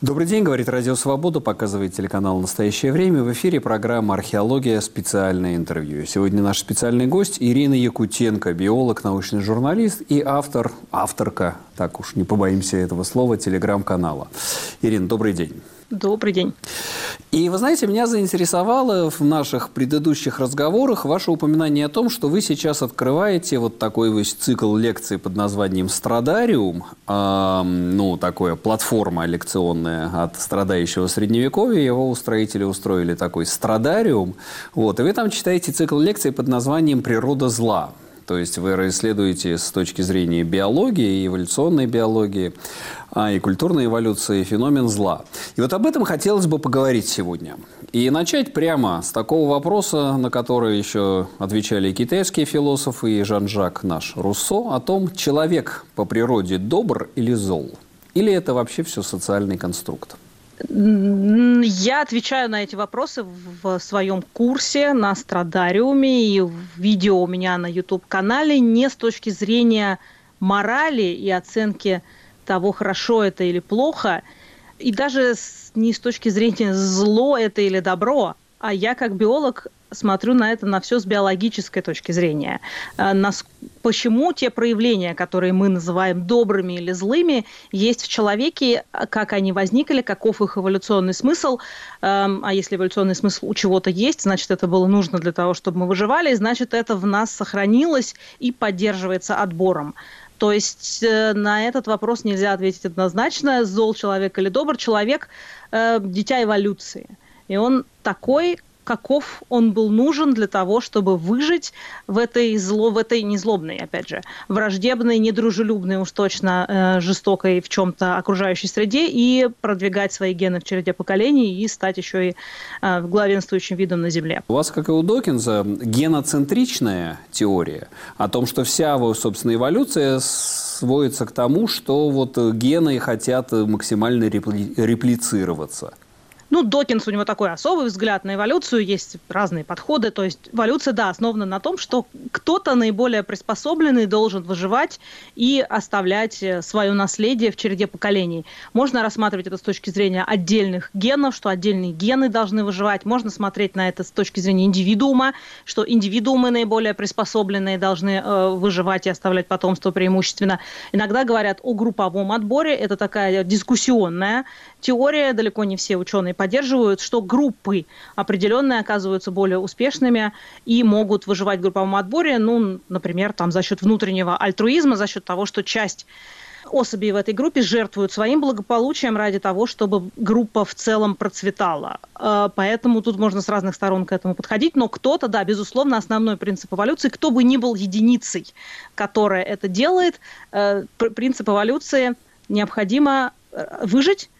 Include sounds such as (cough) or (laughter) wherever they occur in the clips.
Добрый день, говорит Радио Свобода, показывает телеканал «Настоящее время». В эфире программа «Археология. Специальное интервью». Сегодня наш специальный гость Ирина Якутенко, биолог, научный журналист и автор, авторка, так уж не побоимся этого слова, телеграм-канала. Ирина, добрый день. Добрый день. И вы знаете, меня заинтересовало в наших предыдущих разговорах ваше упоминание о том, что вы сейчас открываете вот такой весь цикл лекций под названием «Страдариум», э, ну, такая платформа лекционная от страдающего Средневековья. Его устроители устроили такой «Страдариум». Вот, и вы там читаете цикл лекций под названием «Природа зла». То есть вы исследуете с точки зрения биологии, эволюционной биологии, а, и культурной эволюции феномен зла. И вот об этом хотелось бы поговорить сегодня. И начать прямо с такого вопроса, на который еще отвечали и китайские философы, и Жан-Жак наш Руссо, о том, человек по природе добр или зол. Или это вообще все социальный конструкт? Я отвечаю на эти вопросы в своем курсе на Страдариуме и в видео у меня на YouTube-канале не с точки зрения морали и оценки того, хорошо это или плохо, и даже не с точки зрения зло это или добро, а я как биолог смотрю на это на все с биологической точки зрения. Э, нас, почему те проявления, которые мы называем добрыми или злыми, есть в человеке, как они возникли, каков их эволюционный смысл. Эм, а если эволюционный смысл у чего-то есть, значит, это было нужно для того, чтобы мы выживали, значит, это в нас сохранилось и поддерживается отбором. То есть э, на этот вопрос нельзя ответить однозначно, зол человек или добр человек, э, дитя эволюции. И он такой, каков он был нужен для того, чтобы выжить в этой зло, в этой незлобной, опять же, враждебной, недружелюбной, уж точно э, жестокой в чем-то окружающей среде и продвигать свои гены в череде поколений и стать еще и э, главенствующим видом на Земле. У вас, как и у Докинза, геноцентричная теория о том, что вся, собственно, эволюция сводится к тому, что вот гены хотят максимально репли реплицироваться – ну, Докинс, у него такой особый взгляд на эволюцию, есть разные подходы. То есть эволюция, да, основана на том, что кто-то наиболее приспособленный должен выживать и оставлять э, свое наследие в череде поколений. Можно рассматривать это с точки зрения отдельных генов, что отдельные гены должны выживать. Можно смотреть на это с точки зрения индивидуума, что индивидуумы наиболее приспособленные должны э, выживать и оставлять потомство преимущественно. Иногда говорят о групповом отборе. Это такая дискуссионная теория. Далеко не все ученые поддерживают, что группы определенные оказываются более успешными и могут выживать в групповом отборе, ну, например, там за счет внутреннего альтруизма, за счет того, что часть особей в этой группе жертвуют своим благополучием ради того, чтобы группа в целом процветала. Э, поэтому тут можно с разных сторон к этому подходить. Но кто-то, да, безусловно, основной принцип эволюции, кто бы ни был единицей, которая это делает, э, принцип эволюции необходимо э, выжить,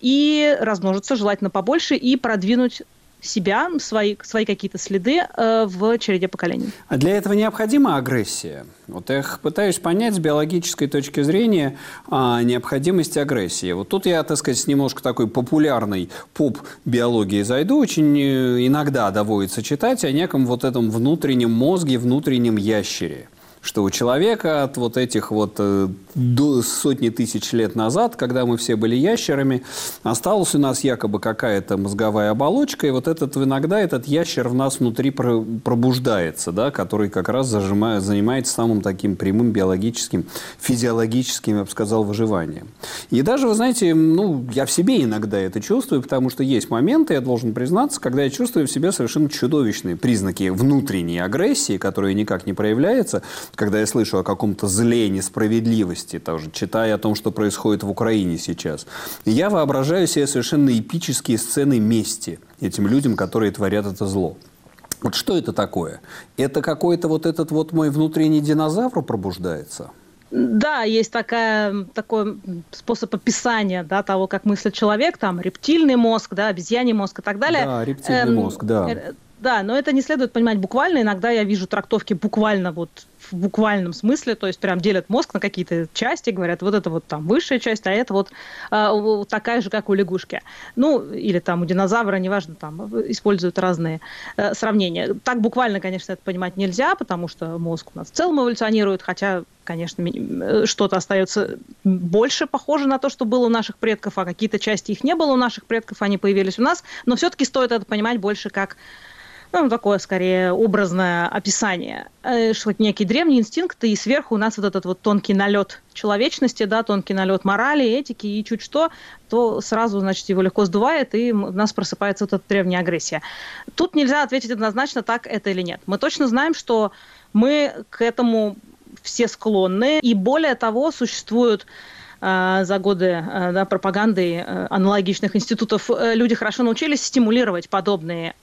и размножиться желательно побольше и продвинуть себя, свои, свои какие-то следы э, в череде поколений. А для этого необходима агрессия? Вот я пытаюсь понять с биологической точки зрения а, необходимость агрессии. Вот тут я, так сказать, немножко такой популярной поп-биологии зайду. Очень э, иногда доводится читать о неком вот этом внутреннем мозге, внутреннем ящере – что у человека от вот этих вот э, до сотни тысяч лет назад, когда мы все были ящерами, осталась у нас якобы какая-то мозговая оболочка, и вот этот иногда этот ящер в нас внутри пробуждается, да, который как раз зажимает, занимается самым таким прямым биологическим, физиологическим, я бы сказал, выживанием. И даже, вы знаете, ну, я в себе иногда это чувствую, потому что есть моменты, я должен признаться, когда я чувствую в себе совершенно чудовищные признаки внутренней агрессии, которая никак не проявляется, когда я слышу о каком-то зле, несправедливости, тоже читая о том, что происходит в Украине сейчас, я воображаю себе совершенно эпические сцены мести этим людям, которые творят это зло. Вот что это такое? Это какой-то вот этот вот мой внутренний динозавр пробуждается? Да, есть такая, такой способ описания да, того, как мыслит человек, там рептильный мозг, да, обезьяний мозг и так далее. Да, рептильный эм, мозг, да. Э, Да, но это не следует понимать буквально. Иногда я вижу трактовки буквально вот в буквальном смысле, то есть прям делят мозг на какие-то части, говорят, вот это вот там высшая часть, а это вот э, такая же, как у лягушки. Ну, или там у динозавра, неважно, там используют разные э, сравнения. Так буквально, конечно, это понимать нельзя, потому что мозг у нас в целом эволюционирует, хотя конечно, э, что-то остается больше похоже на то, что было у наших предков, а какие-то части их не было у наших предков, они появились у нас. Но все-таки стоит это понимать больше как ну, такое скорее образное описание, э, что некий древний инстинкт, и сверху у нас вот этот вот тонкий налет человечности, да, тонкий налет морали, этики, и чуть что, то сразу, значит, его легко сдувает, и у нас просыпается вот эта древняя агрессия. Тут нельзя ответить однозначно, так это или нет. Мы точно знаем, что мы к этому все склонны, и более того, существуют за годы э, да, пропаганды э, аналогичных институтов люди хорошо научились стимулировать подобные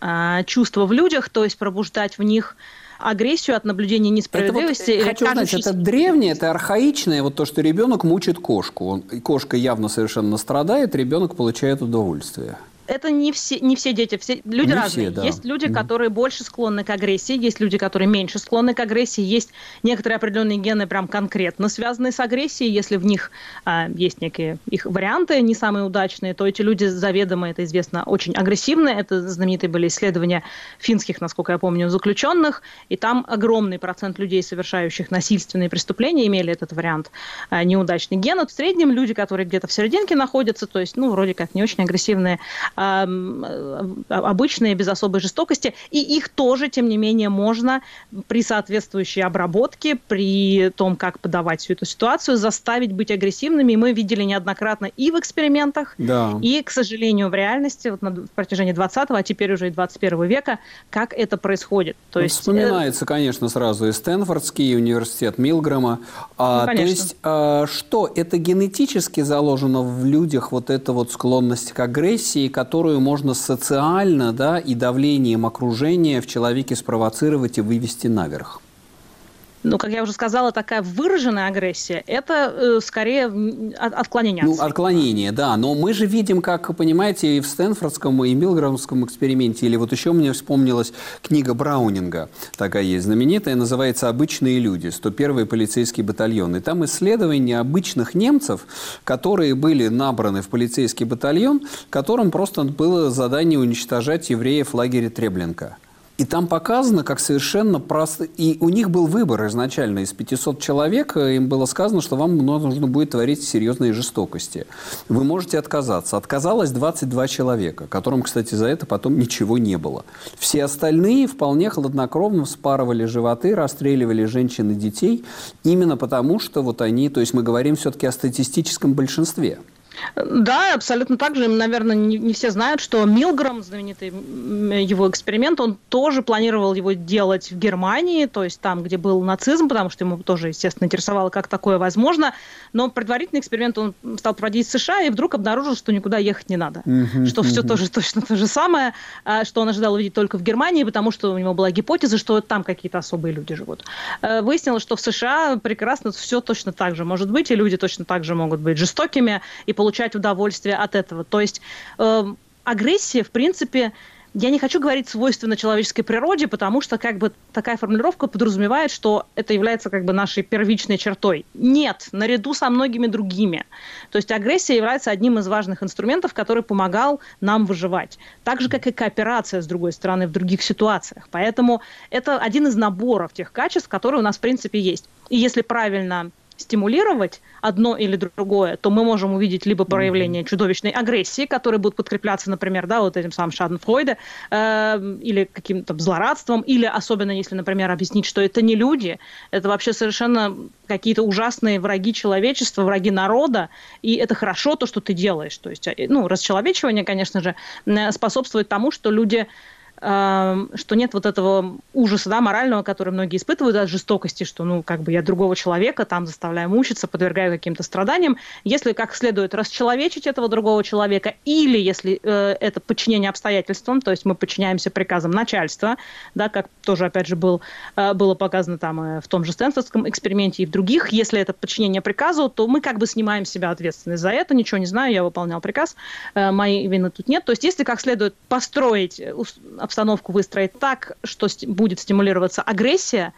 чувства в людях, то есть пробуждать в них агрессию от наблюдения несправедливости. Это вот, хочу кажущейся... знать, это древнее, это архаичное, вот то, что ребенок мучит кошку. Он, кошка явно совершенно страдает, ребенок получает удовольствие это не все, не все дети, все люди не разные. Все, да. Есть люди, которые больше склонны к агрессии, есть люди, которые меньше склонны к агрессии, есть некоторые определенные гены прям конкретно связанные с агрессией. Если в них а, есть некие их варианты не самые удачные, то эти люди заведомо, это известно, очень агрессивны. Это знаменитые были исследования финских, насколько я помню, заключенных, и там огромный процент людей, совершающих насильственные преступления, имели этот вариант а, неудачный ген. В среднем люди, которые где-то в серединке находятся, то есть, ну, вроде как не очень агрессивные, обычные, без особой жестокости, и их тоже, тем не менее, можно при соответствующей обработке, при том, как подавать всю эту ситуацию, заставить быть агрессивными. И мы видели неоднократно и в экспериментах, да. и, к сожалению, в реальности вот на протяжении 20 а теперь уже и 21 века, как это происходит. То ну, есть, вспоминается, э... конечно, сразу и Стэнфордский, и университет Милгрэма. А, ну, то есть, а, что, это генетически заложено в людях, вот эта вот склонность к агрессии, которую можно социально да, и давлением окружения в человеке спровоцировать и вывести наверх. Ну, как я уже сказала, такая выраженная агрессия – это э, скорее отклонение от Ну, отклонение, да. Но мы же видим, как, понимаете, и в Стэнфордском, и Милграмском эксперименте, или вот еще мне вспомнилась книга Браунинга, такая есть знаменитая, называется «Обычные люди», 101-й полицейский батальон. И там исследования обычных немцев, которые были набраны в полицейский батальон, которым просто было задание уничтожать евреев в лагере Треблинка. И там показано, как совершенно просто... И у них был выбор изначально. Из 500 человек э, им было сказано, что вам нужно будет творить серьезные жестокости. Вы можете отказаться. Отказалось 22 человека, которым, кстати, за это потом ничего не было. Все остальные вполне хладнокровно вспарывали животы, расстреливали женщин и детей, именно потому, что вот они... То есть мы говорим все-таки о статистическом большинстве. Да, абсолютно так же. Наверное, не, не все знают, что Милграм, знаменитый его эксперимент, он тоже планировал его делать в Германии, то есть там, где был нацизм, потому что ему тоже, естественно, интересовало, как такое возможно. Но предварительный эксперимент он стал проводить в США и вдруг обнаружил, что никуда ехать не надо. Mm-hmm. Что все тоже точно то же самое, а, что он ожидал увидеть только в Германии, потому что у него была гипотеза, что там какие-то особые люди живут. Э, выяснилось, что в США прекрасно все точно так же может быть, и люди точно так же могут быть жестокими и получать получать удовольствие от этого. То есть э, агрессия, в принципе, я не хочу говорить свойственно человеческой природе, потому что как бы такая формулировка подразумевает, что это является как бы нашей первичной чертой. Нет, наряду со многими другими. То есть агрессия является одним из важных инструментов, который помогал нам выживать. Так же, как и кооперация, с другой стороны, в других ситуациях. Поэтому это один из наборов тех качеств, которые у нас в принципе есть. И если правильно стимулировать одно или другое, то мы можем увидеть либо проявление чудовищной агрессии, которые будут подкрепляться, например, да, вот этим самым Шаденфройде, э, или каким-то злорадством, или особенно если, например, объяснить, что это не люди, это вообще совершенно какие-то ужасные враги человечества, враги народа, и это хорошо то, что ты делаешь. То есть, э, ну, расчеловечивание, конечно же, способствует тому, что люди что нет вот этого ужаса, да, морального, который многие испытывают от жестокости, что, ну, как бы я другого человека там заставляю мучиться, подвергаю каким-то страданиям. Если как следует расчеловечить этого другого человека, или если э, это подчинение обстоятельствам, то есть мы подчиняемся приказам начальства, да, как тоже, опять же, был, э, было показано там э, в том же Стэнфордском эксперименте и в других, если это подчинение приказу, то мы как бы снимаем с себя ответственность за это, ничего не знаю, я выполнял приказ, э, моей вины тут нет. То есть если как следует построить обстановку выстроить так, что будет стимулироваться агрессия,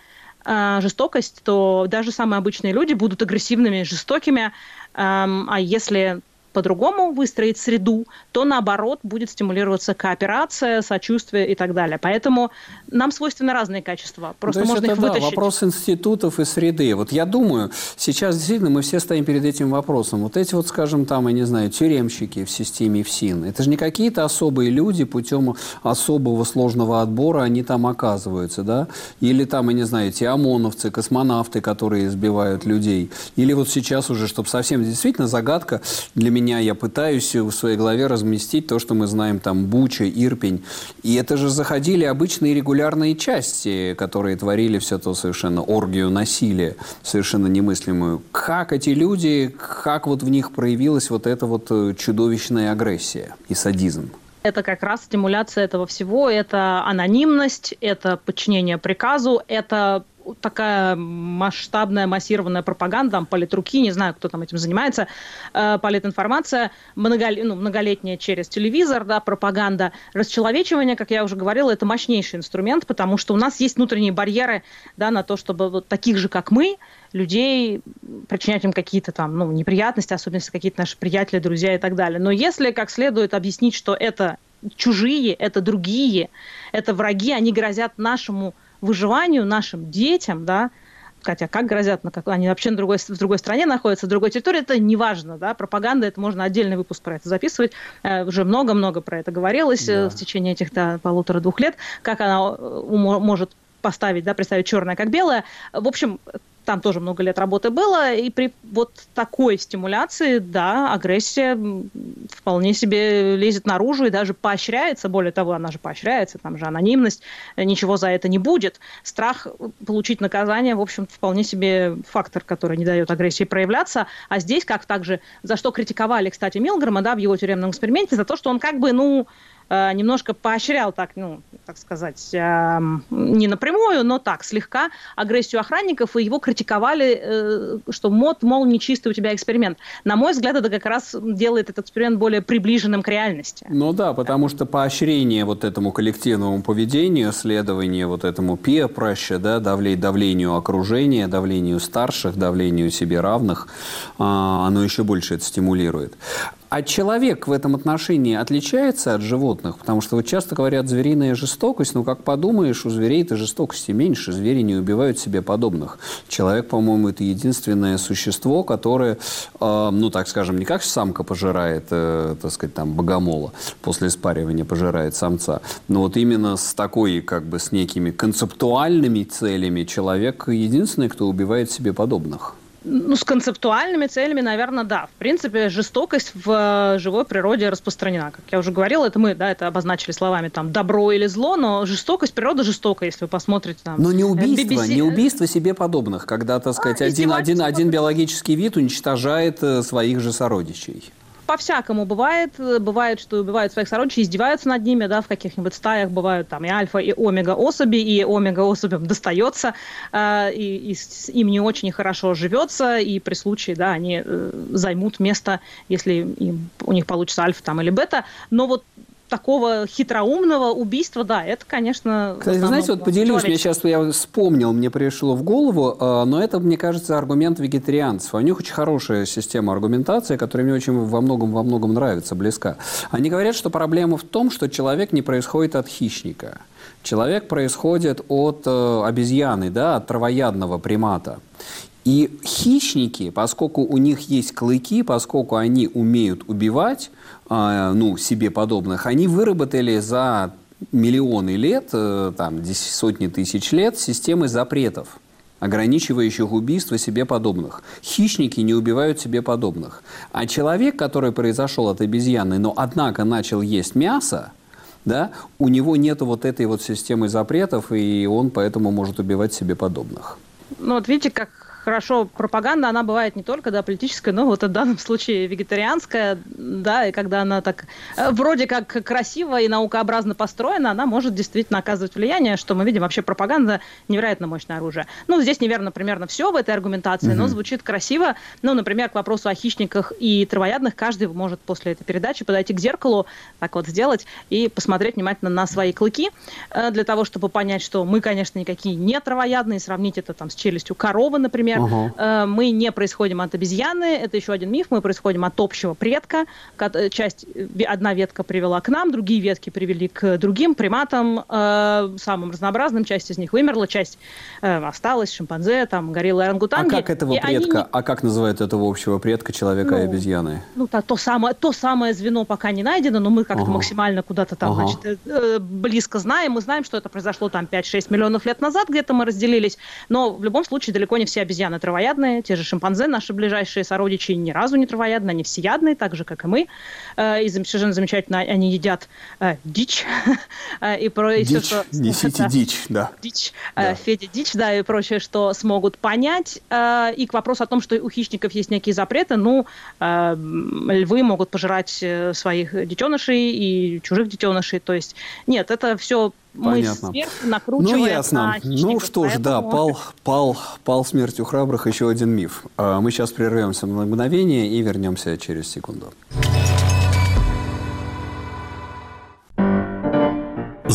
э, жестокость, то даже самые обычные люди будут агрессивными, жестокими. Эм, а если по-другому выстроить среду, то наоборот будет стимулироваться кооперация, сочувствие и так далее. Поэтому нам свойственны разные качества. Просто то можно это, их да, вытащить. вопрос институтов и среды. Вот я думаю, сейчас действительно мы все стоим перед этим вопросом. Вот эти вот, скажем, там, я не знаю, тюремщики в системе ФСИН, это же не какие-то особые люди путем особого сложного отбора они там оказываются, да? Или там, я не знаю, эти ОМОНовцы, космонавты, которые избивают людей. Или вот сейчас уже, чтобы совсем действительно загадка для меня меня я пытаюсь в своей голове разместить то, что мы знаем там Буча, Ирпень. И это же заходили обычные регулярные части, которые творили все то совершенно оргию насилия, совершенно немыслимую. Как эти люди, как вот в них проявилась вот эта вот э, чудовищная агрессия и садизм? это как раз стимуляция этого всего, это анонимность, это подчинение приказу, это такая масштабная, массированная пропаганда, там, политруки, не знаю, кто там этим занимается, э, политинформация, многол... ну, многолетняя через телевизор, да, пропаганда, расчеловечивание, как я уже говорила, это мощнейший инструмент, потому что у нас есть внутренние барьеры, да, на то, чтобы вот таких же, как мы, людей, причинять им какие-то там, ну, неприятности, особенно если какие-то наши приятели, друзья и так далее. Но если как следует объяснить, что это чужие, это другие, это враги, они грозят нашему выживанию нашим детям, да, хотя как грозят, на как, они вообще на другой, в другой стране находятся, в другой территории, это не важно, да, пропаганда, это можно отдельный выпуск про это записывать, э, уже много-много про это говорилось э, да. в течение этих да, полутора-двух лет, как она э, может поставить, да, представить черное как белое. В общем, там тоже много лет работы было, и при вот такой стимуляции, да, агрессия вполне себе лезет наружу и даже поощряется, более того, она же поощряется, там же анонимность, ничего за это не будет. Страх получить наказание, в общем, вполне себе фактор, который не дает агрессии проявляться, а здесь, как также, за что критиковали, кстати, Милгрома, да, в его тюремном эксперименте, за то, что он как бы, ну, Э, немножко поощрял так, ну, так сказать, э, не напрямую, но так, слегка агрессию охранников, и его критиковали, э, что мод, мол, нечистый у тебя эксперимент. На мой взгляд, это как раз делает этот эксперимент более приближенным к реальности. Ну да, потому что поощрение вот этому коллективному поведению, следование вот этому pressure, да, давлению окружения, давлению старших, давлению себе равных, а, оно еще больше это стимулирует. А человек в этом отношении отличается от животных? Потому что вот часто говорят звериная жестокость, но как подумаешь, у зверей-то жестокости меньше, звери не убивают себе подобных. Человек, по-моему, это единственное существо, которое, э, ну так скажем, не как самка пожирает, э, так сказать, там, богомола, после спаривания пожирает самца, но вот именно с такой, как бы, с некими концептуальными целями человек единственный, кто убивает себе подобных. Ну, с концептуальными целями, наверное, да. В принципе, жестокость в э, живой природе распространена. Как я уже говорила, это мы, да, это обозначили словами там добро или зло, но жестокость, природа жестокая, если вы посмотрите там. Но не убийство, BBC... не убийство себе подобных, когда, так сказать, а, один, один, один биологический вид уничтожает э, своих же сородичей по-всякому бывает. Бывает, что убивают своих сородичей, издеваются над ними, да, в каких-нибудь стаях бывают там и альфа, и омега особи, и омега особям достается, э, и, и с, им не очень хорошо живется, и при случае, да, они э, займут место, если им, у них получится альфа там или бета. Но вот такого хитроумного убийства, да, это, конечно... Кстати, знаете, вот поделюсь, мне сейчас я вспомнил, мне пришло в голову, а, но это, мне кажется, аргумент вегетарианцев. У них очень хорошая система аргументации, которая мне очень во многом, во многом нравится, близка. Они говорят, что проблема в том, что человек не происходит от хищника. Человек происходит от э, обезьяны, да, от травоядного примата. И хищники, поскольку у них есть клыки, поскольку они умеют убивать, э, ну, себе подобных, они выработали за миллионы лет, э, там, сотни тысяч лет системы запретов ограничивающих убийство себе подобных. Хищники не убивают себе подобных. А человек, который произошел от обезьяны, но однако начал есть мясо, да, у него нет вот этой вот системы запретов, и он поэтому может убивать себе подобных. Ну вот видите, как хорошо, пропаганда, она бывает не только, да, политическая, но вот в данном случае вегетарианская, да, и когда она так э, вроде как красиво и наукообразно построена, она может действительно оказывать влияние, что мы видим. Вообще пропаганда невероятно мощное оружие. Ну, здесь неверно примерно все в этой аргументации, mm-hmm. но звучит красиво. Ну, например, к вопросу о хищниках и травоядных каждый может после этой передачи подойти к зеркалу, так вот сделать и посмотреть внимательно на свои клыки, э, для того, чтобы понять, что мы, конечно, никакие не травоядные, сравнить это там с челюстью коровы, например. Uh-huh. Мы не происходим от обезьяны, это еще один миф, мы происходим от общего предка. Э, часть, одна ветка привела к нам, другие ветки привели к другим приматам, самым разнообразным, часть из них вымерла, часть осталась, шимпанзе, там, гориллы, орангутанги. А как этого и предка, они... а как называют этого общего предка человека ну, и обезьяны? Ну, то, то, самое, то самое звено пока не найдено, но мы как-то uh-huh. максимально куда-то там, uh-huh. значит, близко знаем, мы знаем, что это произошло там 5-6 миллионов лет назад, где-то мы разделились, но в любом случае далеко не все обезьяны травоядные, те же шимпанзе, наши ближайшие сородичи, ни разу не травоядные, они всеядные, так же, как и мы, э, и совершенно замечательно они едят э, дичь, (laughs) э, и про дичь, все, что... Несите дичь, да. Дичь, да. Федя дичь, да, и прочее, что смогут понять, и к вопросу о том, что у хищников есть некие запреты, ну, львы могут пожирать своих детенышей и чужих детенышей, то есть нет, это все Понятно. мы накручиваем Ну, ясно. ну что ж, да, пал, пал, пал смертью храбрых еще один миф. А, мы сейчас прервемся на мгновение и вернемся через секунду.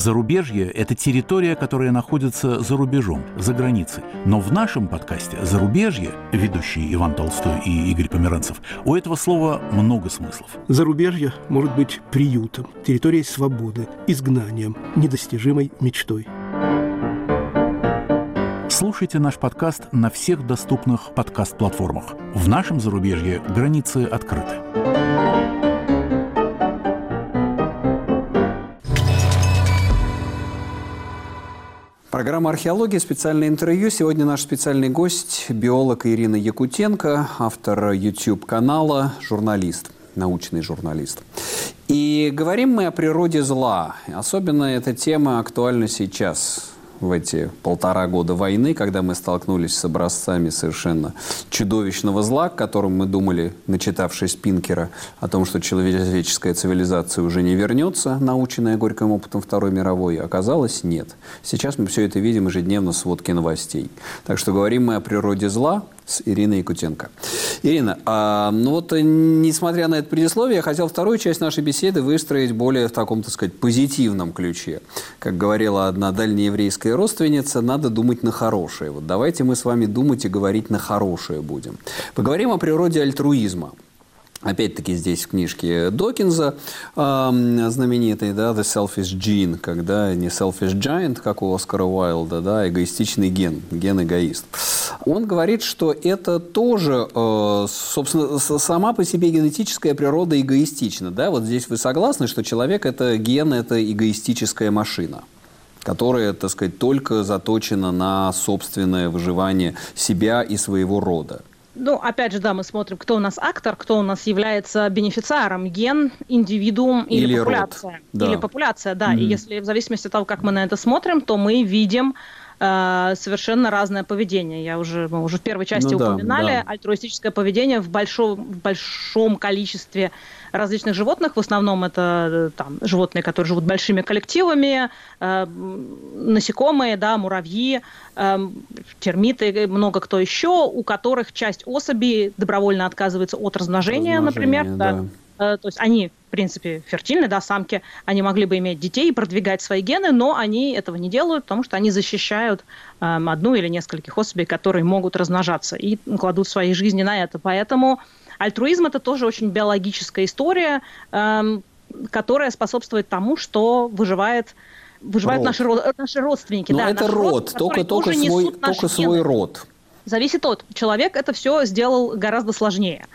Зарубежье – это территория, которая находится за рубежом, за границей. Но в нашем подкасте «Зарубежье», ведущий Иван Толстой и Игорь Померанцев, у этого слова много смыслов. Зарубежье может быть приютом, территорией свободы, изгнанием, недостижимой мечтой. Слушайте наш подкаст на всех доступных подкаст-платформах. В нашем зарубежье границы открыты. Программа «Археология», специальное интервью. Сегодня наш специальный гость – биолог Ирина Якутенко, автор YouTube-канала, журналист, научный журналист. И говорим мы о природе зла. Особенно эта тема актуальна сейчас, в эти полтора года войны, когда мы столкнулись с образцами совершенно чудовищного зла, к которым мы думали, начитавшись Пинкера, о том, что человеческая цивилизация уже не вернется, наученная горьким опытом Второй мировой, оказалось нет. Сейчас мы все это видим ежедневно в сводке новостей. Так что говорим мы о природе зла, с Ириной Якутенко. Ирина, а, ну вот э, несмотря на это предисловие, я хотел вторую часть нашей беседы выстроить более в таком, так сказать, позитивном ключе. Как говорила одна дальнееврейская родственница, надо думать на хорошее. Вот давайте мы с вами думать и говорить на хорошее будем. Поговорим о природе альтруизма. Опять-таки здесь в книжке Докинза э, знаменитый, да, The Selfish Gene, когда не Selfish Giant, как у Оскара Уайлда, да, эгоистичный ген, ген-эгоист. Он говорит, что это тоже, э, собственно, сама по себе генетическая природа эгоистична, да, вот здесь вы согласны, что человек это ген, это эгоистическая машина? которая, так сказать, только заточена на собственное выживание себя и своего рода. Ну, опять же, да, мы смотрим, кто у нас актор, кто у нас является бенефициаром, ген, индивидуум или, или популяция. Род. Да. Или популяция, да. Mm-hmm. И если в зависимости от того, как мы на это смотрим, то мы видим э, совершенно разное поведение. Я уже, мы уже в первой части ну, упоминали да, да. альтруистическое поведение в большом, в большом количестве различных животных. В основном это э, там, животные, которые живут большими коллективами, э, насекомые, да, муравьи, э, термиты, много кто еще, у которых часть особей добровольно отказывается от размножения, Размножение, например. Да. Да. Э, то есть они, в принципе, фертильны, да, самки, они могли бы иметь детей и продвигать свои гены, но они этого не делают, потому что они защищают э, одну или нескольких особей, которые могут размножаться и кладут свои жизни на это. Поэтому альтруизм это тоже очень биологическая история, э, которая способствует тому, что выживает выживают наши, наши родственники. Но да, это род, род только, только, свой, только свой род. Зависит от. Человек это все сделал гораздо сложнее.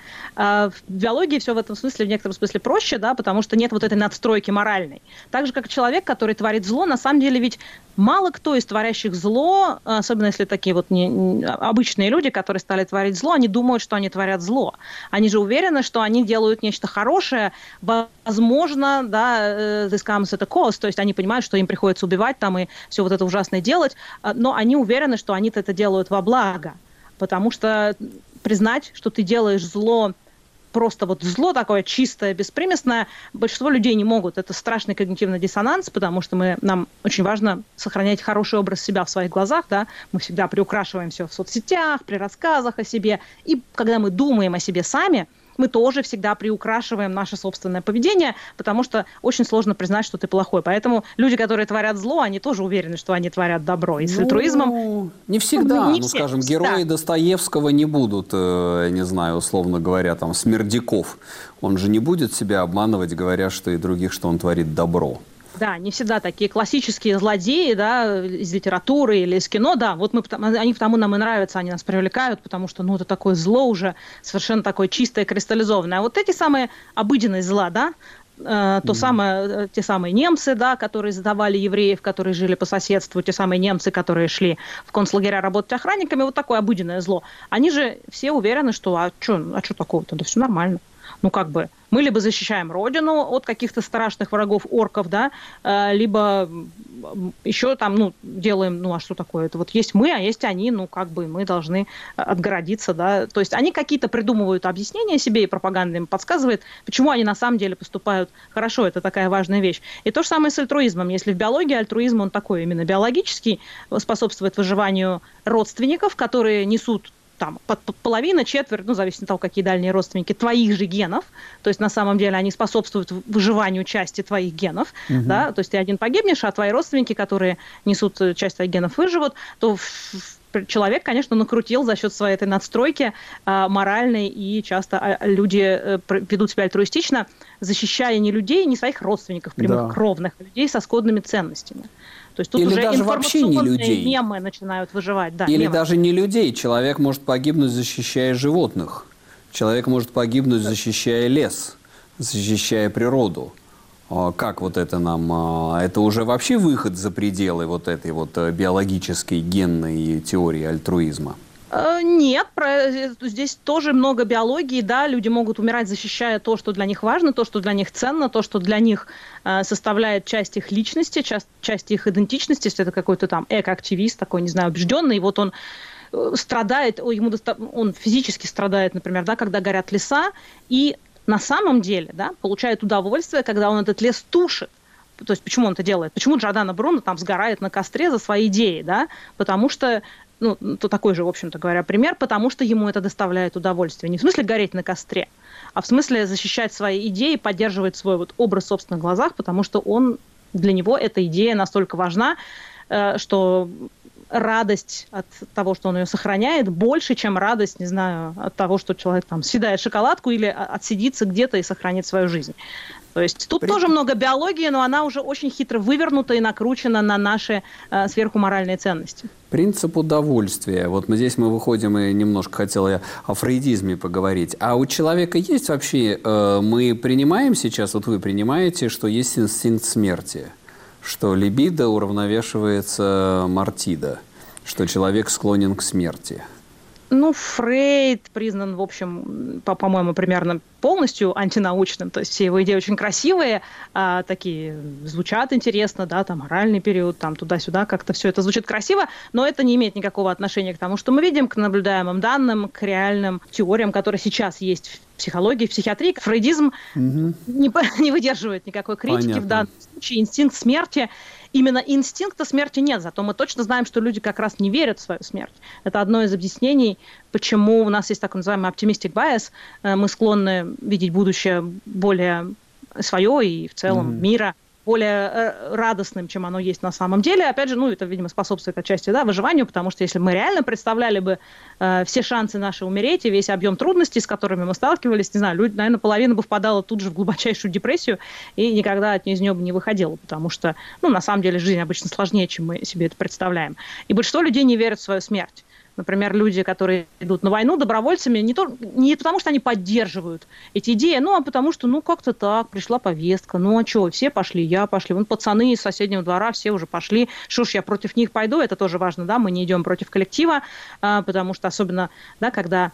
А, в биологии все в этом смысле, в некотором смысле проще, да, потому что нет вот этой надстройки моральной. Так же, как человек, который творит зло, на самом деле ведь мало кто из творящих зло, особенно если такие вот не, обычные люди, которые стали творить зло, они думают, что они творят зло. Они же уверены, что они делают нечто хорошее, возможно, да, э, this comes at a cost, то есть они понимают, что им приходится убивать там и все вот это ужасное делать, а, но они уверены, что они-то это делают во благо. Потому что признать, что ты делаешь зло просто вот зло такое чистое, беспримесное, большинство людей не могут. Это страшный когнитивный диссонанс, потому что мы, нам очень важно сохранять хороший образ себя в своих глазах, да, мы всегда приукрашиваем все в соцсетях, при рассказах о себе, и когда мы думаем о себе сами – мы тоже всегда приукрашиваем наше собственное поведение, потому что очень сложно признать, что ты плохой. Поэтому люди, которые творят зло, они тоже уверены, что они творят добро. И с ну, альтруизмом... Не всегда. Ну, не ну все, скажем, герои да. Достоевского не будут, э, не знаю, условно говоря, там, смердяков. Он же не будет себя обманывать, говоря, что и других, что он творит добро. Да, не всегда такие классические злодеи, да, из литературы или из кино, да, вот мы, они потому нам и нравятся, они нас привлекают, потому что, ну, это такое зло уже совершенно такое чистое, кристаллизованное. А вот эти самые обыденные зла, да, э, то mm. самое, э, те самые немцы, да, которые задавали евреев, которые жили по соседству, те самые немцы, которые шли в концлагеря работать охранниками, вот такое обыденное зло. Они же все уверены, что а что а чё такого-то, да все нормально ну, как бы, мы либо защищаем родину от каких-то страшных врагов орков, да, э, либо еще там, ну, делаем, ну, а что такое? Это вот есть мы, а есть они, ну, как бы мы должны отгородиться, да. То есть они какие-то придумывают объяснения себе, и пропаганда им подсказывает, почему они на самом деле поступают хорошо. Это такая важная вещь. И то же самое с альтруизмом. Если в биологии альтруизм, он такой именно биологический, способствует выживанию родственников, которые несут там под, под половина, четверть, ну, зависит от того, какие дальние родственники, твоих же генов, то есть на самом деле они способствуют выживанию части твоих генов, угу. да, то есть ты один погибнешь, а твои родственники, которые несут э, часть твоих генов, выживут, то человек, конечно, накрутил за счет своей этой надстройки э, моральной, и часто а, люди э, ведут себя альтруистично, защищая не людей, не своих родственников, прямых да. кровных, а людей со сходными ценностями. То есть тут Или уже даже вообще не людей. мемы начинают выживать. Да, Или мемы. даже не людей. Человек может погибнуть, защищая животных. Человек может погибнуть, защищая лес, защищая природу. А как вот это нам... А, это уже вообще выход за пределы вот этой вот э, биологической генной теории альтруизма? Э, нет, про, э, здесь тоже много биологии, да, люди могут умирать, защищая то, что для них важно, то, что для них ценно, то, что для них э, составляет часть их личности, часть, часть их идентичности, если это какой-то там эко-активист такой, не знаю, убежденный, и вот он э, страдает, ему доста... он физически страдает, например, да, когда горят леса, и на самом деле, да, получает удовольствие, когда он этот лес тушит. То есть почему он это делает? Почему Джордана Бруно там сгорает на костре за свои идеи, да? Потому что ну, то такой же, в общем-то говоря, пример, потому что ему это доставляет удовольствие. Не в смысле гореть на костре, а в смысле защищать свои идеи, поддерживать свой вот образ в собственных глазах, потому что он, для него эта идея настолько важна, э, что радость от того, что он ее сохраняет, больше, чем радость, не знаю, от того, что человек там съедает шоколадку или отсидится где-то и сохранит свою жизнь. То есть тут При... тоже много биологии, но она уже очень хитро вывернута и накручена на наши э, сверхуморальные ценности. Принцип удовольствия. Вот мы здесь мы выходим и немножко хотел я о фрейдизме поговорить. А у человека есть вообще, э, мы принимаем сейчас, вот вы принимаете, что есть инстинкт смерти, что либидо уравновешивается мартида, что человек склонен к смерти. Ну, Фрейд признан, в общем, по- по-моему, примерно полностью антинаучным. То есть все его идеи очень красивые, а, такие звучат интересно, да, там моральный период, там туда-сюда, как-то все это звучит красиво, но это не имеет никакого отношения к тому, что мы видим, к наблюдаемым данным, к реальным теориям, которые сейчас есть в психологии, в психиатрии. Фрейдизм угу. не, (laughs) не выдерживает никакой критики Понятно. в данном случае. Инстинкт смерти именно инстинкта смерти нет, зато мы точно знаем, что люди как раз не верят в свою смерть. Это одно из объяснений, почему у нас есть так называемый optimistic bias. Э, мы склонны видеть будущее более свое и в целом mm-hmm. мира – более э, радостным, чем оно есть на самом деле. Опять же, ну, это, видимо, способствует отчасти да, выживанию, потому что если мы реально представляли бы э, все шансы наши умереть и весь объем трудностей, с которыми мы сталкивались, не знаю, люди, наверное, половина бы впадала тут же в глубочайшую депрессию и никогда от из нее бы не выходила, потому что, ну, на самом деле, жизнь обычно сложнее, чем мы себе это представляем. И большинство людей не верят в свою смерть. Например, люди, которые идут на войну добровольцами, не, то, не потому, что они поддерживают эти идеи, ну, а потому что, ну, как-то так, пришла повестка, ну, а что, все пошли, я пошли, вон пацаны из соседнего двора все уже пошли, что ж, я против них пойду, это тоже важно, да, мы не идем против коллектива, а, потому что особенно, да, когда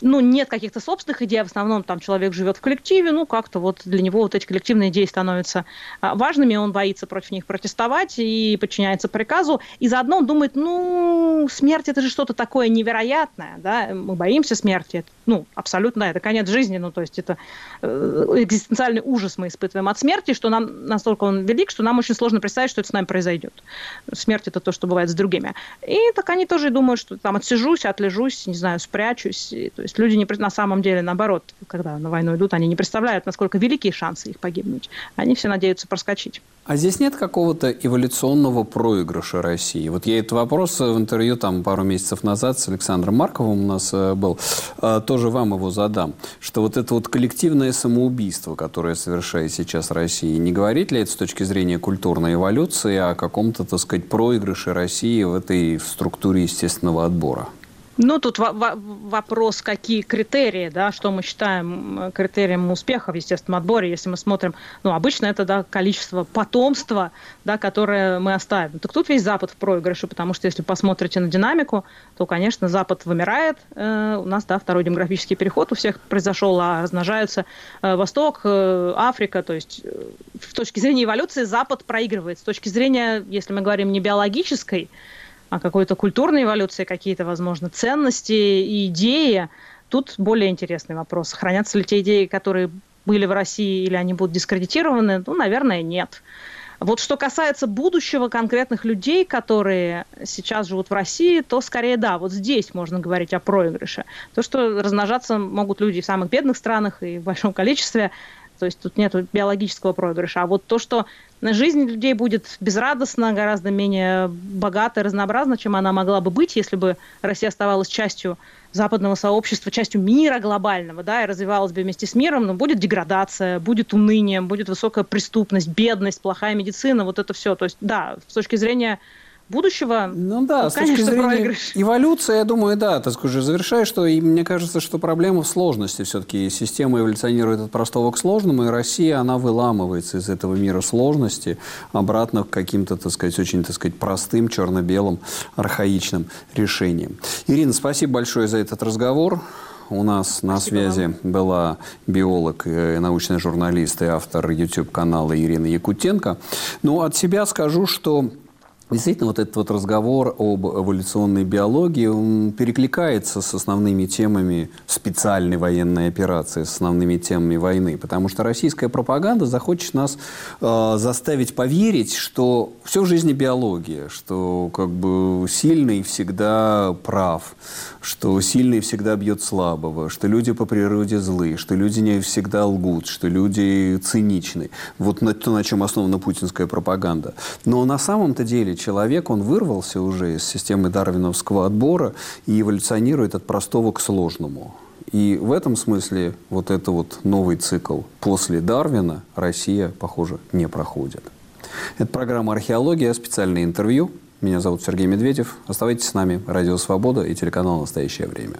ну, нет каких-то собственных идей, а в основном там человек живет в коллективе, ну, как-то вот для него вот эти коллективные идеи становятся а, важными, он боится против них протестовать и подчиняется приказу, и заодно он думает, ну, смерть это же что-то такое невероятное, да, мы боимся смерти, ну, абсолютно, это конец жизни, ну, то есть это э, экзистенциальный ужас мы испытываем от смерти, что нам настолько он велик, что нам очень сложно представить, что это с нами произойдет. Смерть это то, что бывает с другими. И так они тоже думают, что там отсижусь, отлежусь, не знаю, спрячусь, и, то есть люди не, на самом деле, наоборот, когда на войну идут, они не представляют, насколько велики шансы их погибнуть. Они все надеются проскочить. А здесь нет какого-то эволюционного проигрыша России? Вот я этот вопрос в интервью там пару месяцев назад с Александром Марковым у нас э, был, э, тоже вам его задам, что вот это вот коллективное самоубийство, которое совершает сейчас Россия, не говорит ли это с точки зрения культурной эволюции о каком-то, так сказать, проигрыше России в этой структуре естественного отбора? Ну, тут вопрос, какие критерии, да, что мы считаем критерием успеха в естественном отборе, если мы смотрим, ну, обычно это, да, количество потомства, да, которое мы оставим. Так тут весь Запад в проигрыше, потому что если посмотрите на динамику, то, конечно, Запад вымирает, э, у нас, да, второй демографический переход у всех произошел, а размножаются э, Восток, э, Африка, то есть э, с точки зрения эволюции Запад проигрывает. С точки зрения, если мы говорим не биологической, какой-то культурной эволюции, какие-то, возможно, ценности и идеи, тут более интересный вопрос. Хранятся ли те идеи, которые были в России, или они будут дискредитированы? Ну, наверное, нет. Вот что касается будущего конкретных людей, которые сейчас живут в России, то скорее да, вот здесь можно говорить о проигрыше. То, что размножаться могут люди в самых бедных странах и в большом количестве, то есть тут нет биологического проигрыша. А вот то, что жизнь людей будет безрадостна, гораздо менее богата и разнообразна, чем она могла бы быть, если бы Россия оставалась частью западного сообщества, частью мира глобального, да, и развивалась бы вместе с миром, но будет деградация, будет уныние, будет высокая преступность, бедность, плохая медицина, вот это все. То есть, да, с точки зрения будущего. Ну да, ну, с конечно, точки зрения проигрыш. эволюции, я думаю, да, так скажу, завершаю, что и мне кажется, что проблема в сложности все-таки. Система эволюционирует от простого к сложному, и Россия, она выламывается из этого мира сложности обратно к каким-то, так сказать, очень, так сказать, простым, черно-белым, архаичным решениям. Ирина, спасибо большое за этот разговор. У нас Спасибо на связи вам. была биолог, научный журналист и автор YouTube-канала Ирина Якутенко. Ну, от себя скажу, что Действительно, вот этот вот разговор об эволюционной биологии, он перекликается с основными темами специальной военной операции, с основными темами войны. Потому что российская пропаганда захочет нас э, заставить поверить, что все в жизни биология, что как бы сильный всегда прав, что сильный всегда бьет слабого, что люди по природе злые, что люди не всегда лгут, что люди циничны. Вот на, то, на чем основана путинская пропаганда. Но на самом-то деле человек, он вырвался уже из системы дарвиновского отбора и эволюционирует от простого к сложному. И в этом смысле вот это вот новый цикл после Дарвина Россия, похоже, не проходит. Это программа «Археология», специальное интервью. Меня зовут Сергей Медведев. Оставайтесь с нами. Радио «Свобода» и телеканал «Настоящее время».